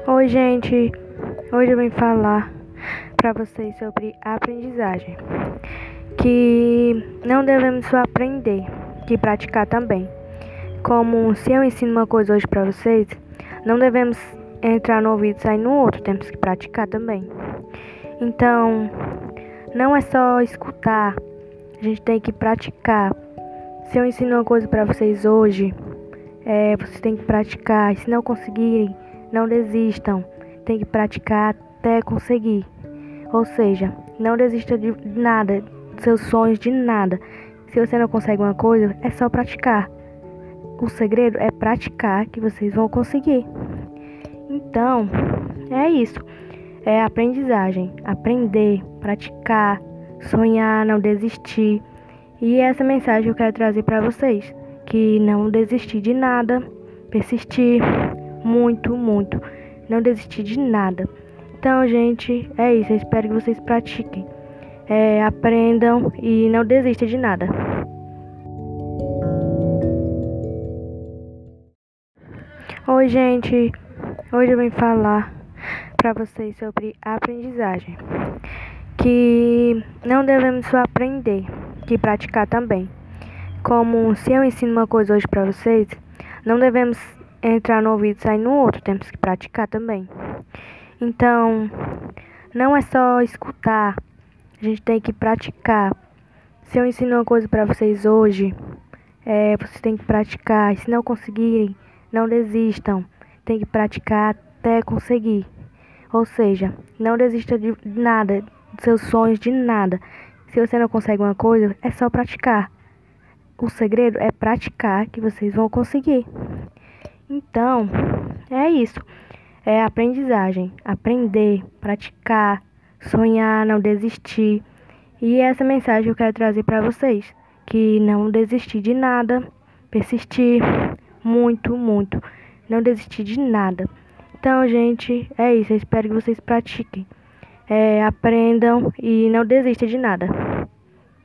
Oi, gente. Hoje eu vim falar para vocês sobre aprendizagem. Que não devemos só aprender, que praticar também. Como se eu ensino uma coisa hoje para vocês, não devemos entrar no ouvido e sair no outro, temos que praticar também. Então, não é só escutar, a gente tem que praticar. Se eu ensino uma coisa para vocês hoje, é, vocês têm que praticar. E se não conseguirem, não desistam, tem que praticar até conseguir. Ou seja, não desista de nada, dos seus sonhos, de nada. Se você não consegue uma coisa, é só praticar. O segredo é praticar que vocês vão conseguir. Então, é isso. É aprendizagem, aprender, praticar, sonhar, não desistir. E essa mensagem eu quero trazer para vocês, que não desistir de nada, persistir, muito, muito. Não desistir de nada. Então, gente, é isso. Eu espero que vocês pratiquem. É, aprendam e não desistam de nada. Oi, gente. Hoje eu vim falar para vocês sobre aprendizagem. Que não devemos só aprender, que praticar também. Como se eu ensino uma coisa hoje para vocês, não devemos entrar no ouvido e sair no outro, temos que praticar também. Então, não é só escutar, a gente tem que praticar. Se eu ensino uma coisa para vocês hoje, é, vocês têm que praticar. E se não conseguirem, não desistam. Tem que praticar até conseguir. Ou seja, não desista de nada, dos seus sonhos, de nada. Se você não consegue uma coisa, é só praticar. O segredo é praticar que vocês vão conseguir. Então, é isso. É aprendizagem. Aprender, praticar, sonhar, não desistir. E essa mensagem eu quero trazer para vocês. Que não desistir de nada, persistir muito, muito. Não desistir de nada. Então, gente, é isso. Eu espero que vocês pratiquem. É, aprendam e não desistam de nada.